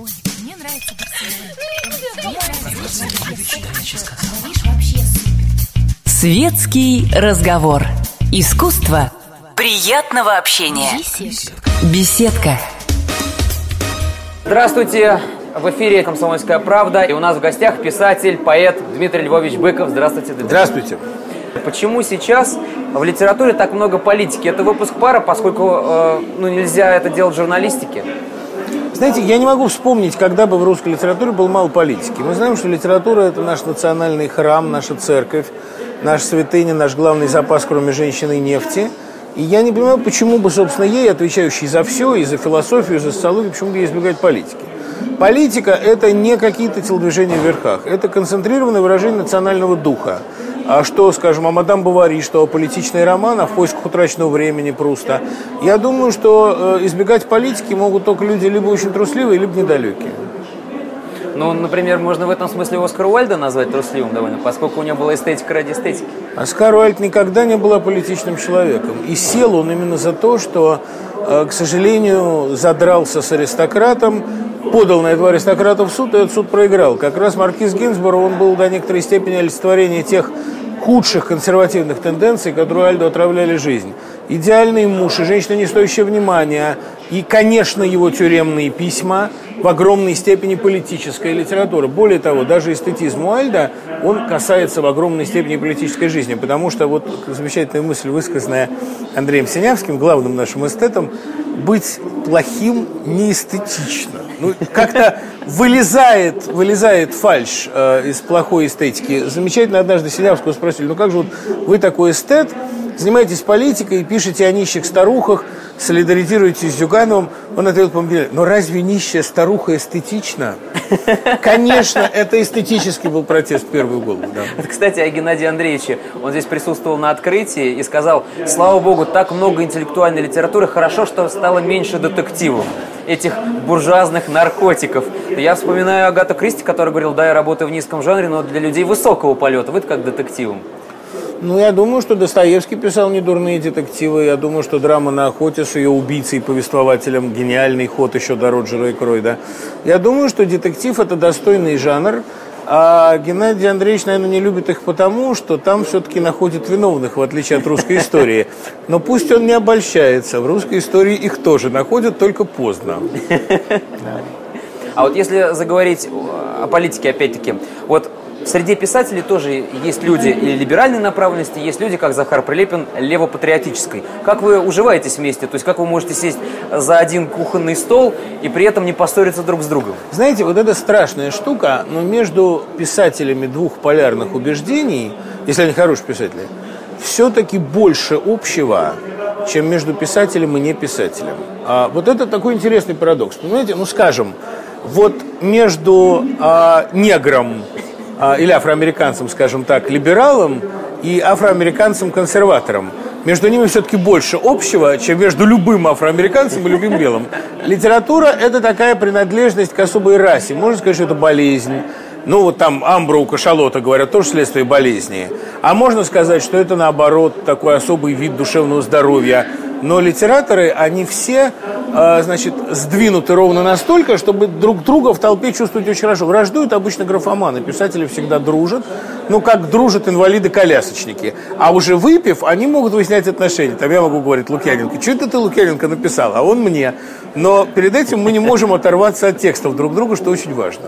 Ой, мне нравится. Светский разговор. Искусство приятного общения. Беседка. Беседка. Здравствуйте! В эфире «Комсомольская правда» и у нас в гостях писатель, поэт Дмитрий Львович Быков. Здравствуйте, Дмитрий. Здравствуйте. Почему сейчас в литературе так много политики? Это выпуск пара, поскольку э, ну, нельзя это делать в журналистике. Знаете, я не могу вспомнить, когда бы в русской литературе было мало политики. Мы знаем, что литература – это наш национальный храм, наша церковь, наш святыня, наш главный запас, кроме женщины и нефти. И я не понимаю, почему бы, собственно, ей, отвечающей за все, и за философию, и за социологию, почему бы ей избегать политики. Политика – это не какие-то телодвижения в верхах, это концентрированное выражение национального духа. А что, скажем, о мадам Бавари, что о политичный роман, о в поисках утраченного времени Пруста. Я думаю, что э, избегать политики могут только люди либо очень трусливые, либо недалекие. Ну, например, можно в этом смысле Оскара Уальда назвать трусливым довольно, поскольку у него была эстетика ради эстетики. Оскар Уальд никогда не была политичным человеком. И сел он именно за то, что, э, к сожалению, задрался с аристократом, подал на этого аристократа в суд, и этот суд проиграл. Как раз маркиз Гинзборо, он был до некоторой степени олицетворение тех худших консервативных тенденций, которые Альдо отравляли жизнь. Идеальный муж и женщина, не стоящая внимания, и, конечно, его тюремные письма в огромной степени политическая литература. Более того, даже эстетизм Уальда, он касается в огромной степени политической жизни, потому что вот замечательная мысль, высказанная Андреем Синявским, главным нашим эстетом, быть плохим неэстетично. Ну, как-то вылезает, вылезает фальш э, из плохой эстетики. Замечательно однажды Синявского спросили, ну как же вот вы такой эстет, занимаетесь политикой, пишете о нищих старухах, солидаризируетесь с Зюгановым. Он ответил по но разве нищая старуха эстетична? Конечно, это эстетический был протест в первую голову. Да. Вот, Кстати, о Геннадии Андреевиче. Он здесь присутствовал на открытии и сказал, слава богу, так много интеллектуальной литературы, хорошо, что стало меньше детективов этих буржуазных наркотиков. Я вспоминаю Агату Кристи, который говорил, да, я работаю в низком жанре, но для людей высокого полета. Вы как детективом. Ну, я думаю, что Достоевский писал недурные детективы. Я думаю, что драма на охоте с ее убийцей и повествователем гениальный ход еще до Роджера и Кройда. Я думаю, что детектив – это достойный жанр. А Геннадий Андреевич, наверное, не любит их потому, что там все-таки находят виновных, в отличие от русской истории. Но пусть он не обольщается. В русской истории их тоже находят, только поздно. А вот если заговорить о политике, опять-таки, вот среди писателей тоже есть люди и либеральной направленности, есть люди, как Захар Прилепин, левопатриотической. Как вы уживаетесь вместе? То есть как вы можете сесть за один кухонный стол и при этом не поссориться друг с другом? Знаете, вот это страшная штука, но между писателями двух полярных убеждений, если они хорошие писатели, все-таки больше общего, чем между писателем и неписателем. А вот это такой интересный парадокс. Понимаете, ну скажем, вот между а, негром или афроамериканцем, скажем так, либералом и афроамериканцем-консерватором. Между ними все-таки больше общего, чем между любым афроамериканцем и любым белым. Литература – это такая принадлежность к особой расе. Можно сказать, что это болезнь. Ну, вот там амбра у кашалота, говорят, тоже следствие болезни. А можно сказать, что это, наоборот, такой особый вид душевного здоровья. Но литераторы, они все, э, значит, сдвинуты ровно настолько, чтобы друг друга в толпе чувствовать очень хорошо. Враждуют обычно графоманы, писатели всегда дружат, ну, как дружат инвалиды-колясочники. А уже выпив, они могут выяснять отношения. Там я могу говорить Лукьяненко, что это ты, Лукьяненко, написал, а он мне. Но перед этим мы не можем оторваться от текстов друг друга, что очень важно.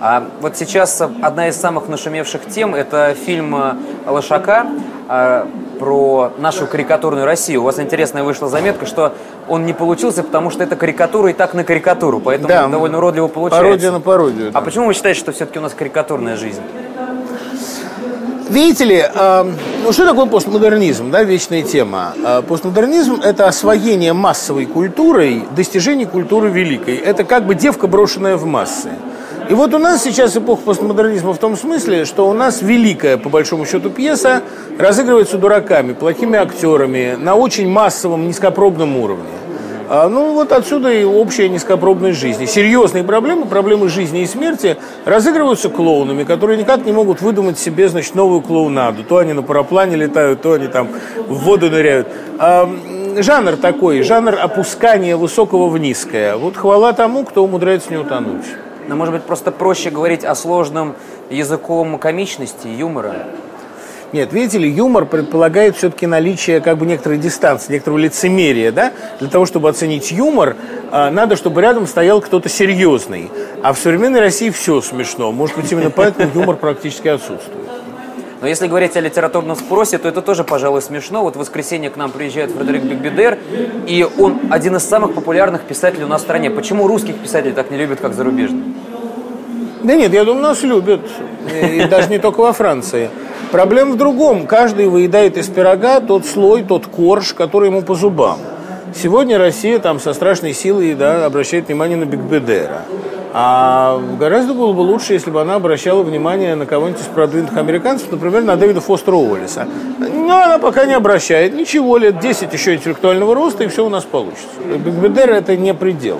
А вот сейчас одна из самых нашумевших тем – это фильм э, Лошака э, про нашу карикатурную Россию. У вас интересная вышла заметка, что он не получился, потому что это карикатура и так на карикатуру, поэтому Да. довольно уродливо получается. Пародия на пародию. да. А почему вы считаете, что все-таки у нас карикатурная жизнь? Видите ли, э, ну что такое постмодернизм, да, вечная тема. Э, постмодернизм – это освоение массовой культурой достижений культуры великой. Это как бы девка, брошенная в массы. И вот у нас сейчас эпоха постмодернизма в том смысле, что у нас великая, по большому счету, пьеса разыгрывается дураками, плохими актерами, на очень массовом, низкопробном уровне. А, ну, вот отсюда и общая низкопробность жизни. Серьезные проблемы, проблемы жизни и смерти разыгрываются клоунами, которые никак не могут выдумать себе, значит, новую клоунаду. То они на параплане летают, то они там в воду ныряют. А, жанр такой, жанр опускания высокого в низкое. Вот хвала тому, кто умудряется не утонуть. Но, может быть, просто проще говорить о сложном языком комичности, юмора. Нет, видите ли, юмор предполагает все-таки наличие как бы некоторой дистанции, некоторого лицемерия, да? Для того, чтобы оценить юмор, а, надо, чтобы рядом стоял кто-то серьезный. А в современной России все смешно. Может быть, именно поэтому юмор практически отсутствует. Но если говорить о литературном спросе, то это тоже, пожалуй, смешно. Вот в воскресенье к нам приезжает Фредерик Бигбедер, и он один из самых популярных писателей у нас в стране. Почему русских писателей так не любят, как зарубежных? Да нет, я думаю, нас любят. И даже не только во Франции. Проблема в другом. Каждый выедает из пирога тот слой, тот корж, который ему по зубам. Сегодня Россия там со страшной силой да, обращает внимание на Бигбедера. А гораздо было бы лучше, если бы она обращала внимание на кого-нибудь из продвинутых американцев, например, на Дэвида Фостера Уоллеса. Но она пока не обращает. Ничего, лет 10 еще интеллектуального роста, и все у нас получится. Бигбедер это не предел.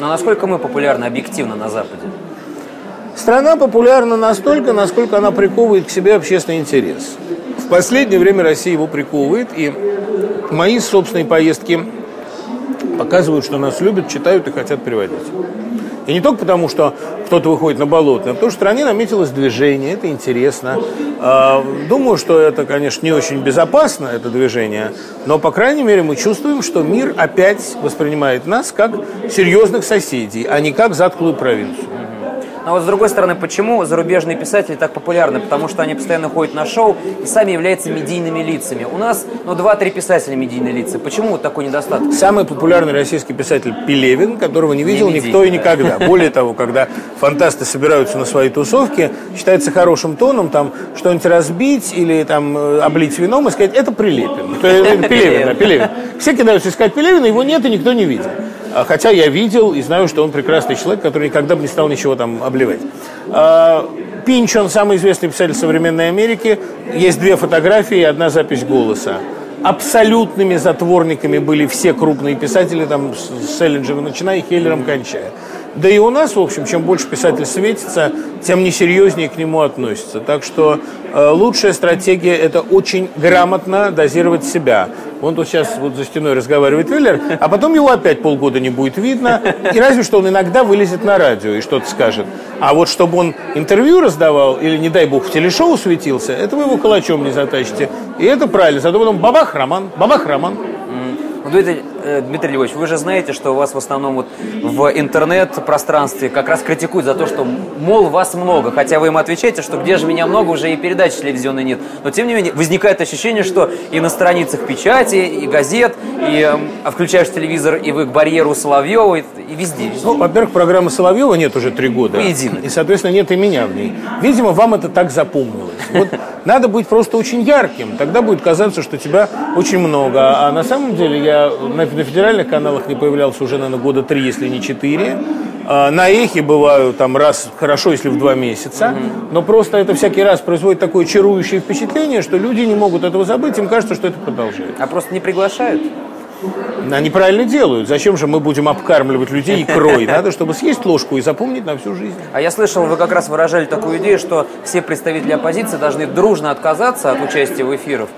Но насколько мы популярны объективно на Западе? Страна популярна настолько, насколько она приковывает к себе общественный интерес. В последнее время Россия его приковывает, и мои собственные поездки показывают, что нас любят, читают и хотят переводить. И не только потому, что кто-то выходит на болото, а потому что в стране наметилось движение, это интересно. А, думаю, что это, конечно, не очень безопасно, это движение, но, по крайней мере, мы чувствуем, что мир опять воспринимает нас как серьезных соседей, а не как затклую провинцию. Но вот с другой стороны, почему зарубежные писатели так популярны? Потому что они постоянно ходят на шоу и сами являются медийными лицами. У нас, ну, два-три писателя медийные лица. Почему вот такой недостаток? Самый популярный российский писатель Пелевин, которого не видел Не никто и медийный, никогда. Более того, когда фантасты собираются на свои тусовки, считается хорошим тоном там что-нибудь разбить или там э, облить вином и сказать, это Прилепин. Это Пелевин, да, Пелевин. Все кидаются искать Пелевина, его нет и никто не видел. А Хотя я видел и знаю, что он прекрасный человек, который никогда бы не стал ничего там обливать. А, Пинч, он самый известный писатель современной Америки. Есть две фотографии и одна запись голоса. Абсолютными затворниками были все крупные писатели, там, с Селлинджера начиная и Хеллером кончая. Да и у нас, в общем, чем больше писатель светится, тем несерьезнее к нему относятся. Так что э, лучшая стратегия – это очень грамотно дозировать себя. Он тут сейчас вот за стеной разговаривает Виллер, а потом его опять полгода не будет видно. И разве что он иногда вылезет на радио и что-то скажет. А вот чтобы он интервью раздавал или, не дай бог, в телешоу светился, этого его калачом не затащите. И это правильно. Зато потом бабах, роман, бабах, роман. Дмитрий, э, Дмитрий Львович, вы же знаете, что у вас в основном вот в интернет-пространстве как раз критикуют за то, что, мол, вас много. Хотя вы им отвечаете, что где же меня много, уже и передач телевизионной нет. Но, тем не менее, возникает ощущение, что и на страницах печати, и газет, и э, включаешь телевизор, и вы к барьеру Соловьева, и, и везде. везде. Ну, во-первых, программы Соловьева нет уже три года. Воедино. И, соответственно, нет и меня в ней. Видимо, вам это так запомнилось. Вот надо быть просто очень ярким. Тогда будет казаться, что тебя очень много. А на самом деле я на, федеральных каналах не появлялся уже, наверное, года три, если не четыре. А, На эхе бываю там раз, хорошо, если в два месяца. Но просто это всякий раз производит такое чарующее впечатление, что люди не могут этого забыть. Им кажется, что это продолжается. А просто не приглашают? Они правильно делают. Зачем же мы будем обкармливать людей икрой? Надо, чтобы съесть ложку и запомнить на всю жизнь. А я слышал, вы как раз выражали такую идею, что все представители оппозиции должны дружно отказаться от участия в эфирах.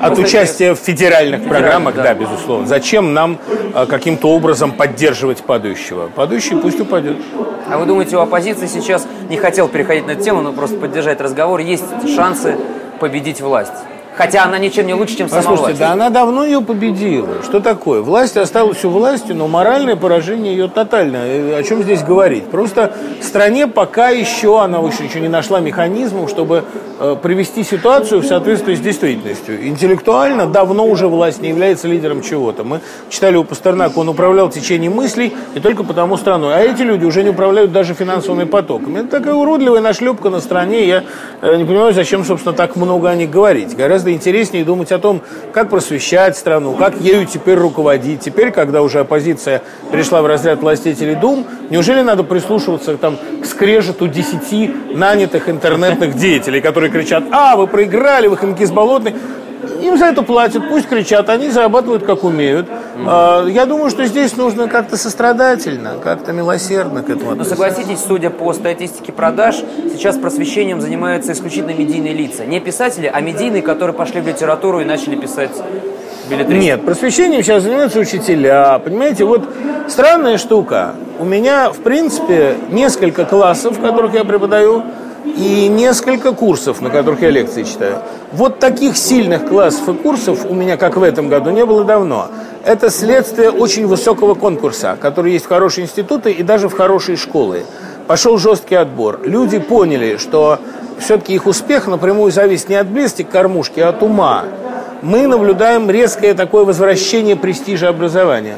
От участия в федеральных программах, да. безусловно. Зачем нам а, каким-то образом поддерживать падающего? Падающий пусть упадет. А вы думаете, у оппозиции сейчас, не хотел переходить на эту тему, но просто поддержать разговор, есть шансы победить власть? Хотя она ничем не лучше, чем сама Послушайте, да она давно ее победила. Что такое? Власть осталась у власти, но моральное поражение ее тотальное. Э, О чем здесь говорить? Просто стране пока еще, она еще, еще не нашла механизмов, чтобы э, привести ситуацию в соответствии с действительностью. Интеллектуально давно уже власть не является лидером чего-то. Мы читали у Пастернака, он управлял течением мыслей и только потому страной. А эти люди уже не управляют даже финансовыми потоками. Это такая уродливая нашлепка на стране. Я э, не понимаю, зачем, собственно, так много о них говорить. Гораздо интереснее думать о том, как просвещать страну, как ею теперь руководить. Теперь, когда уже оппозиция перешла в разряд властителей дум, неужели надо прислушиваться там, к скрежету десяти нанятых интернетных деятелей, которые кричат, а, вы проиграли, вы хомяки с болотной. Им за это платят, пусть кричат, они зарабатывают как умеют. Э, Я думаю, что здесь нужно как-то сострадательно, как-то милосердно к этому Но относиться. согласитесь, судя по статистике продаж, сейчас просвещением занимаются исключительно медийные лица. Не писатели, а медийные, которые пошли в литературу и начали писать билетристику. Нет, просвещением сейчас занимаются учителя. Понимаете, вот странная штука. У меня, в принципе, несколько классов, в которых я преподаю, и несколько курсов, на которых я лекции читаю. Вот таких сильных классов и курсов у меня, как в этом году, не было давно. Это следствие очень высокого конкурса, который есть в хорошие институты и даже в хорошие школы. Пошел жесткий отбор. Люди поняли, что все-таки их успех напрямую зависит не от близости к кормушке, а от ума мы наблюдаем резкое такое возвращение престижа образования.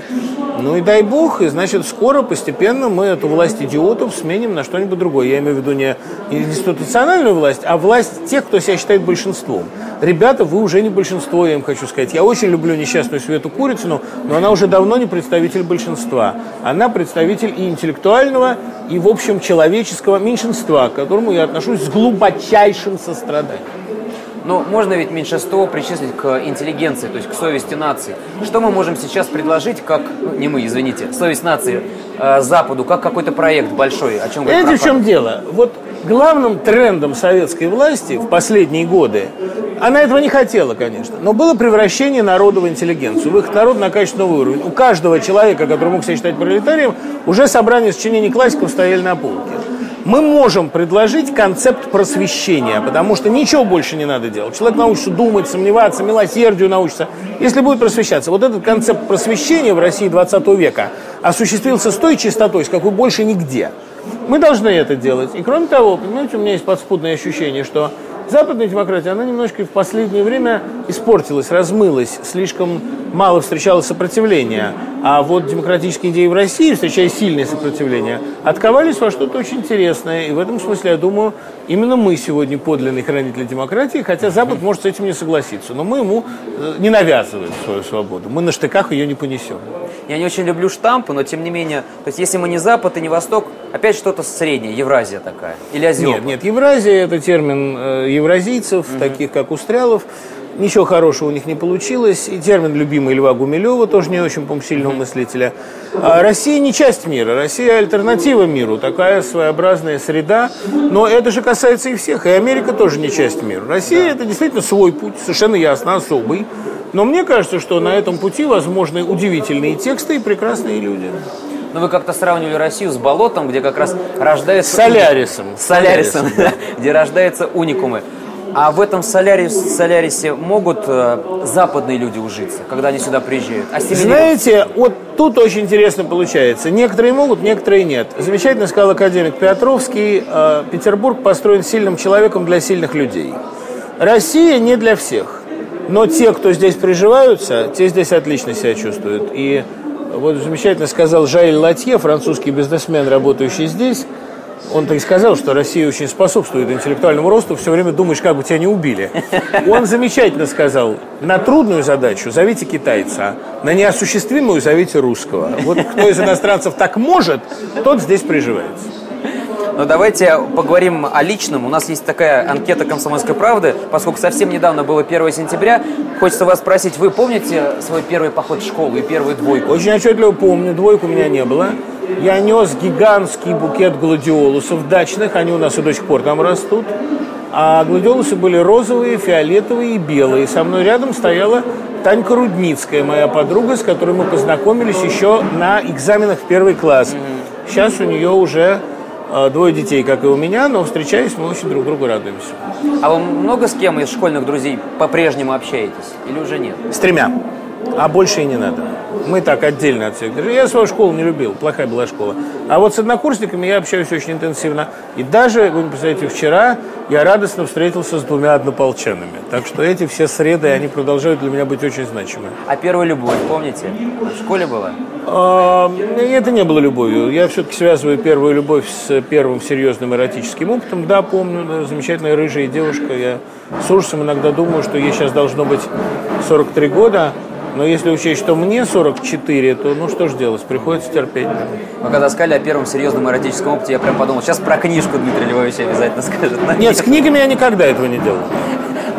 Ну и дай бог, и значит скоро, постепенно мы эту власть идиотов сменим на что-нибудь другое. Я имею в виду не институциональную власть, а власть тех, кто себя считает большинством. Ребята, вы уже не большинство, я им хочу сказать. Я очень люблю несчастную Свету Курицыну, но она уже давно не представитель большинства. Она представитель и интеллектуального, и, в общем, человеческого меньшинства, к которому я отношусь с глубочайшим состраданием. Но можно ведь меньшинство причислить к интеллигенции, то есть к совести нации. Что мы можем сейчас предложить, как, ну, не мы, извините, совесть нации э, Западу, как какой-то проект большой, о чем говорит Знаете, в чем дело? Вот главным трендом советской власти в последние годы, она этого не хотела, конечно, но было превращение народа в интеллигенцию, выход народа на качественный уровень. У каждого человека, который мог себя считать пролетарием, уже собрания сочинений классиков стояли на полке. Мы можем предложить концепт просвещения, потому что ничего больше не надо делать. Человек научится думать, сомневаться, милосердию научится, если будет просвещаться. Вот этот концепт просвещения в России 20 века осуществился с той чистотой, с какой больше нигде. Мы должны это делать. И кроме того, понимаете, у меня есть подспудное ощущение, что западная демократия, она немножко в последнее время испортилась, размылась, слишком мало встречала сопротивления. А вот демократические идеи в России, встречая сильное сопротивление, отковались во что-то очень интересное. И в этом смысле, я думаю, именно мы сегодня подлинные хранители демократии, хотя Запад может с этим не согласиться. Но мы ему э, не навязываем свою свободу. Мы на штыках ее не понесем. Я не очень люблю штампы, но тем не менее, то есть если мы не Запад и не Восток, опять что-то среднее, Евразия такая, или Азиопа. Нет, нет, Евразия это термин э, евразийцев, таких как Устрялов. Ничего хорошего у них не получилось. И термин любимый Льва Гумилева, тоже не очень, по сильного мыслителя. А Россия не часть мира, Россия альтернатива миру, такая своеобразная среда. Но это же касается и всех. И Америка тоже не часть мира. Россия это действительно свой путь, совершенно ясно, особый. Но мне кажется, что на этом пути возможны удивительные тексты и прекрасные люди. Но вы как-то сравнивали Россию с болотом, где как раз рождаются... С Солярисом. С Солярисом, да, где рождаются уникумы. А в этом Солярис, Солярисе могут э, западные люди ужиться, когда они сюда приезжают? Знаете, вот тут очень интересно получается. Некоторые могут, некоторые нет. Замечательно сказал академик Петровский, э, Петербург построен сильным человеком для сильных людей. Россия не для всех. Но те, кто здесь приживаются, те здесь отлично себя чувствуют. И вот замечательно сказал Жаэль Латье, французский бизнесмен, работающий здесь, он так и сказал, что Россия очень способствует интеллектуальному росту, все время думаешь, как бы тебя не убили. Он замечательно сказал, на трудную задачу зовите китайца, на неосуществимую зовите русского. Вот кто из иностранцев так может, тот здесь приживается. Но давайте поговорим о личном. У нас есть такая анкета «Комсомольской правды». Поскольку совсем недавно было 1 сентября, хочется вас спросить, вы помните свой первый поход в школу и первую двойку? Очень отчетливо помню, двойку у меня не было. Я нес гигантский букет гладиолусов дачных, они у нас и до сих пор там растут. А гладиолусы были розовые, фиолетовые и белые. Со мной рядом стояла Танька Рудницкая, моя подруга, с которой мы познакомились еще на экзаменах в первый класс. Сейчас у нее уже э, двое детей, как и у меня, но встречаясь, мы очень друг другу радуемся. А вы много с кем из школьных друзей по-прежнему общаетесь? Или уже нет? С тремя. А больше и не надо. Мы так отдельно от всех держим. Я свою школу не любил, плохая была школа. А вот с однокурсниками я общаюсь очень интенсивно. И даже, вы не представляете, вчера я радостно встретился с двумя однополчанами. Так что эти все среды, они продолжают для меня быть очень значимы. А первую любовь, помните? В школе была? Это не было любовью. Я все-таки связываю первую любовь с первым серьезным эротическим опытом. Да, помню, замечательная рыжая девушка. Я с ужасом иногда думаю, что ей сейчас должно быть 43 года. Но если учесть, что мне 44, то ну что ж делать, приходится терпеть. Вы когда сказали о первом серьезном эротическом опыте, я прям подумал, сейчас про книжку Дмитрий Львович обязательно скажет. Но Нет, с книгами я никогда этого не делал.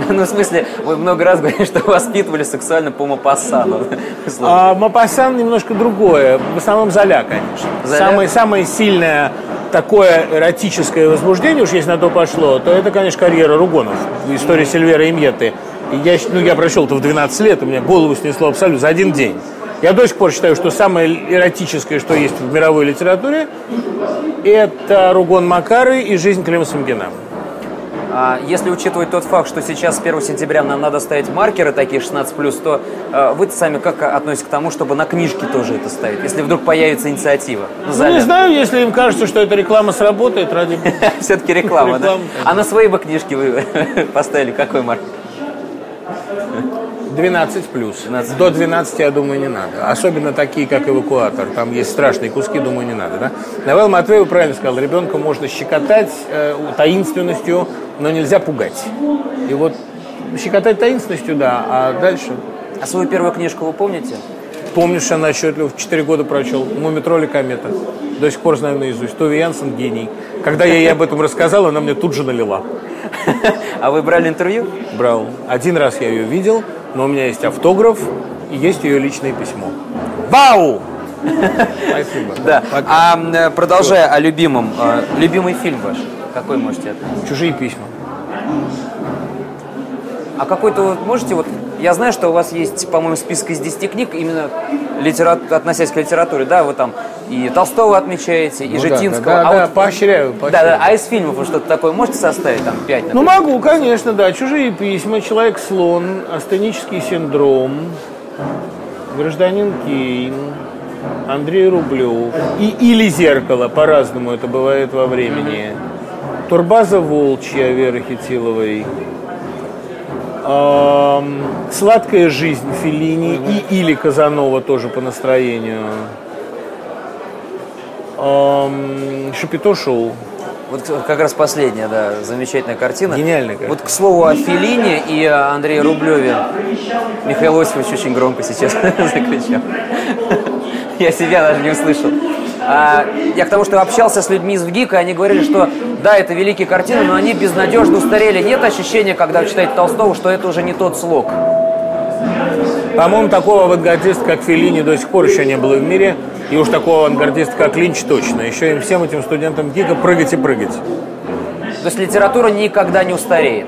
Ну, в смысле, вы много раз говорили, что воспитывали сексуально по Мапассану. А Мапасан немножко другое. В основном Золя, конечно. Золя? Самое, самое сильное такое эротическое возбуждение, уж если на то пошло, то это, конечно, карьера Ругонов. История Сильвера и Мьеты. И я, ну, я прочел это в 12 лет, у меня голову снесло абсолютно за один день. Я до сих пор считаю, что самое эротическое, что есть в мировой литературе, это Ругон Макары и жизнь Клима Самгина. А если учитывать тот факт, что сейчас с 1 сентября нам надо ставить маркеры такие 16+, то э, вы сами как относитесь к тому, чтобы на книжке тоже это ставить, если вдруг появится инициатива? Ну, не знаю, если им кажется, что эта реклама сработает, ради бога. Все-таки реклама, да? А на свои бы книжки вы поставили какой маркер? 12 плюс. 12. До 12, я думаю, не надо. Особенно такие, как эвакуатор. Там есть страшные куски, думаю, не надо. Да? Навел Матвеев правильно сказал. Ребенка можно щекотать э, таинственностью, но нельзя пугать. И вот щекотать таинственностью, да, а дальше... А свою первую книжку вы помните? Помнишь, она отчетливо в 4 года прочел. Мумитроли комета. До сих пор знаю наизусть. Тови Янсен гений. Когда я ей об этом рассказал, она мне тут же налила. А вы брали интервью? Брал. Один раз я ее видел, но у меня есть автограф и есть ее личное письмо. Вау! Спасибо. Да. Пока. А э, продолжая о любимом, э, любимый фильм ваш, какой можете отметить? Чужие письма. А какой-то вот можете вот... Я знаю, что у вас есть, по-моему, список из 10 книг, именно литера... относясь к литературе, да, вы там и Толстого отмечаете, и Ну да, Житинского. да, а да, вот- поощряю, Да, поощряю. да, а из фильмов вы что-то такое можете составить, там, 5, Ну могу, конечно, да. Чужие письма, Человек-слон, Астенический синдром, Гражданин Кейн, Андрей Рублев. И, или Зеркало, по-разному это бывает во времени. Турбаза Волчья Веры Хитиловой. Сладкая жизнь Феллини и или Казанова тоже по настроению. Шапито шоу. Вот как раз последняя, да, замечательная картина. Гениальная картина. Вот к слову о Филине и о Андрее Рублеве. Михаил Осипович очень громко сейчас закричал. Я себя даже не услышал. А, я к тому, что общался с людьми из ВГИКа, и они говорили, что да, это великие картины, но они безнадежно устарели. Нет ощущения, когда вы читаете Толстого, что это уже не тот слог. По-моему, такого авангардиста, как Феллини, до сих пор еще не было в мире. И уж такого авангардиста, как Линч, точно. Еще им всем этим студентам ГИКа прыгать и прыгать. То есть литература никогда не устареет.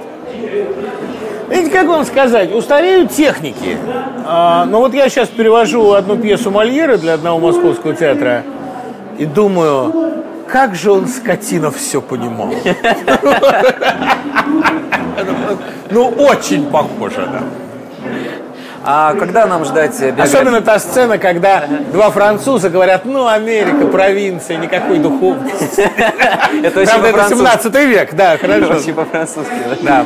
Видите, как вам сказать, устареют техники. А, но вот я сейчас перевожу одну пьесу Мольера для одного московского театра и думаю, как же он, скотина, все понимал. Ну, очень похоже, да. А когда нам ждать биографии? Особенно та сцена, когда два француза говорят, ну, Америка, провинция, никакой духовности. Это очень Правда, это по-французски. 17 век, да, хорошо. Очень по-французски. да. Да,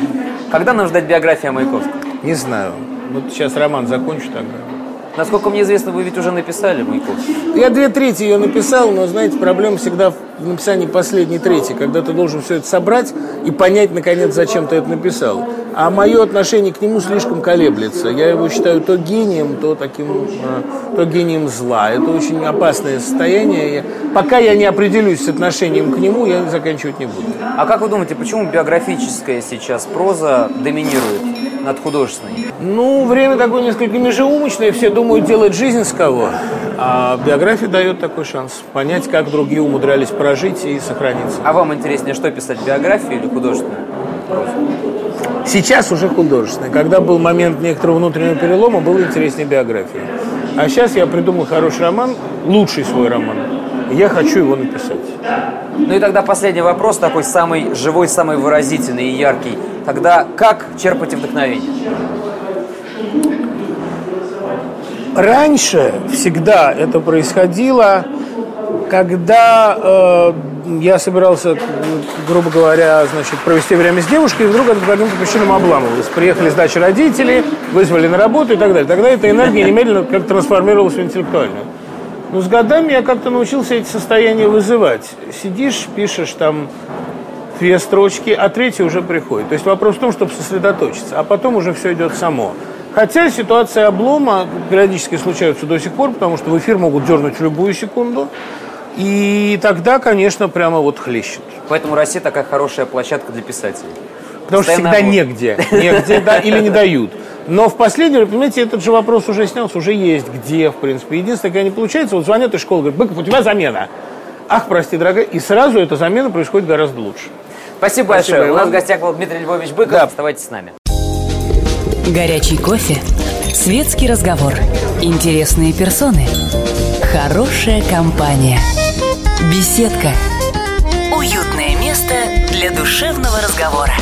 Когда нам ждать биографии о Маяковском? не знаю. Вот сейчас роман закончу тогда. Насколько мне известно, вы ведь уже написали Маяковский. Я две трети ее написал, но, знаете, проблема всегда в написании последней трети, когда ты должен все это собрать и понять, наконец, зачем ты это написал. А мое отношение к нему слишком колеблется. Я его считаю то гением, то таким, э, то гением зла. Это очень опасное состояние. Я- пока я не определюсь с отношением к нему, я заканчивать не буду. А как вы думаете, почему биографическая сейчас проза доминирует над художественной? Ну, время такое несколько межеумочное, все думают делать жизнь с кого. А биография дает такой шанс понять, как другие умудрялись прожить и сохраниться. А вам интереснее, что писать, биографию или художественную? Сейчас уже художественное. Когда был момент некоторого внутреннего перелома, было интереснее биография. А сейчас я придумал хороший роман, лучший свой роман. Я хочу его написать. Ну и тогда последний вопрос, такой самый живой, самый выразительный и яркий. Тогда как черпать вдохновение? Раньше всегда это происходило, когда э, я собирался, грубо говоря, значит, провести время с девушкой, и вдруг это по каким-то причинам обламывалось. Приехали с дачи родители, вызвали на работу и так далее. Тогда эта энергия немедленно как трансформировалась в интеллектуальную. Но с годами я как-то научился эти состояния вызывать. Сидишь, пишешь там две строчки, а третья уже приходит. То есть вопрос в том, чтобы сосредоточиться, а потом уже все идет само. Хотя ситуации облома периодически случаются до сих пор, потому что в эфир могут дернуть в любую секунду. И тогда, конечно, прямо вот хлещет. Поэтому Россия такая хорошая площадка для писателей. Потому что Постоянно всегда обложка. негде. Негде, да, или не дают. Но в последнее, понимаете, этот же вопрос уже снялся, уже есть где, в принципе. Единственное, когда не получается, вот звонят из школы, говорят, Быков, у тебя замена. Ах, прости, дорогая. И сразу эта замена происходит гораздо лучше. Спасибо, Спасибо, большое. У нас Иван. в гостях был Дмитрий Львович Быков. Да. Оставайтесь с нами. Горячий кофе, светский разговор, интересные персоны, хорошая компания, беседка, уютное место для душевного разговора.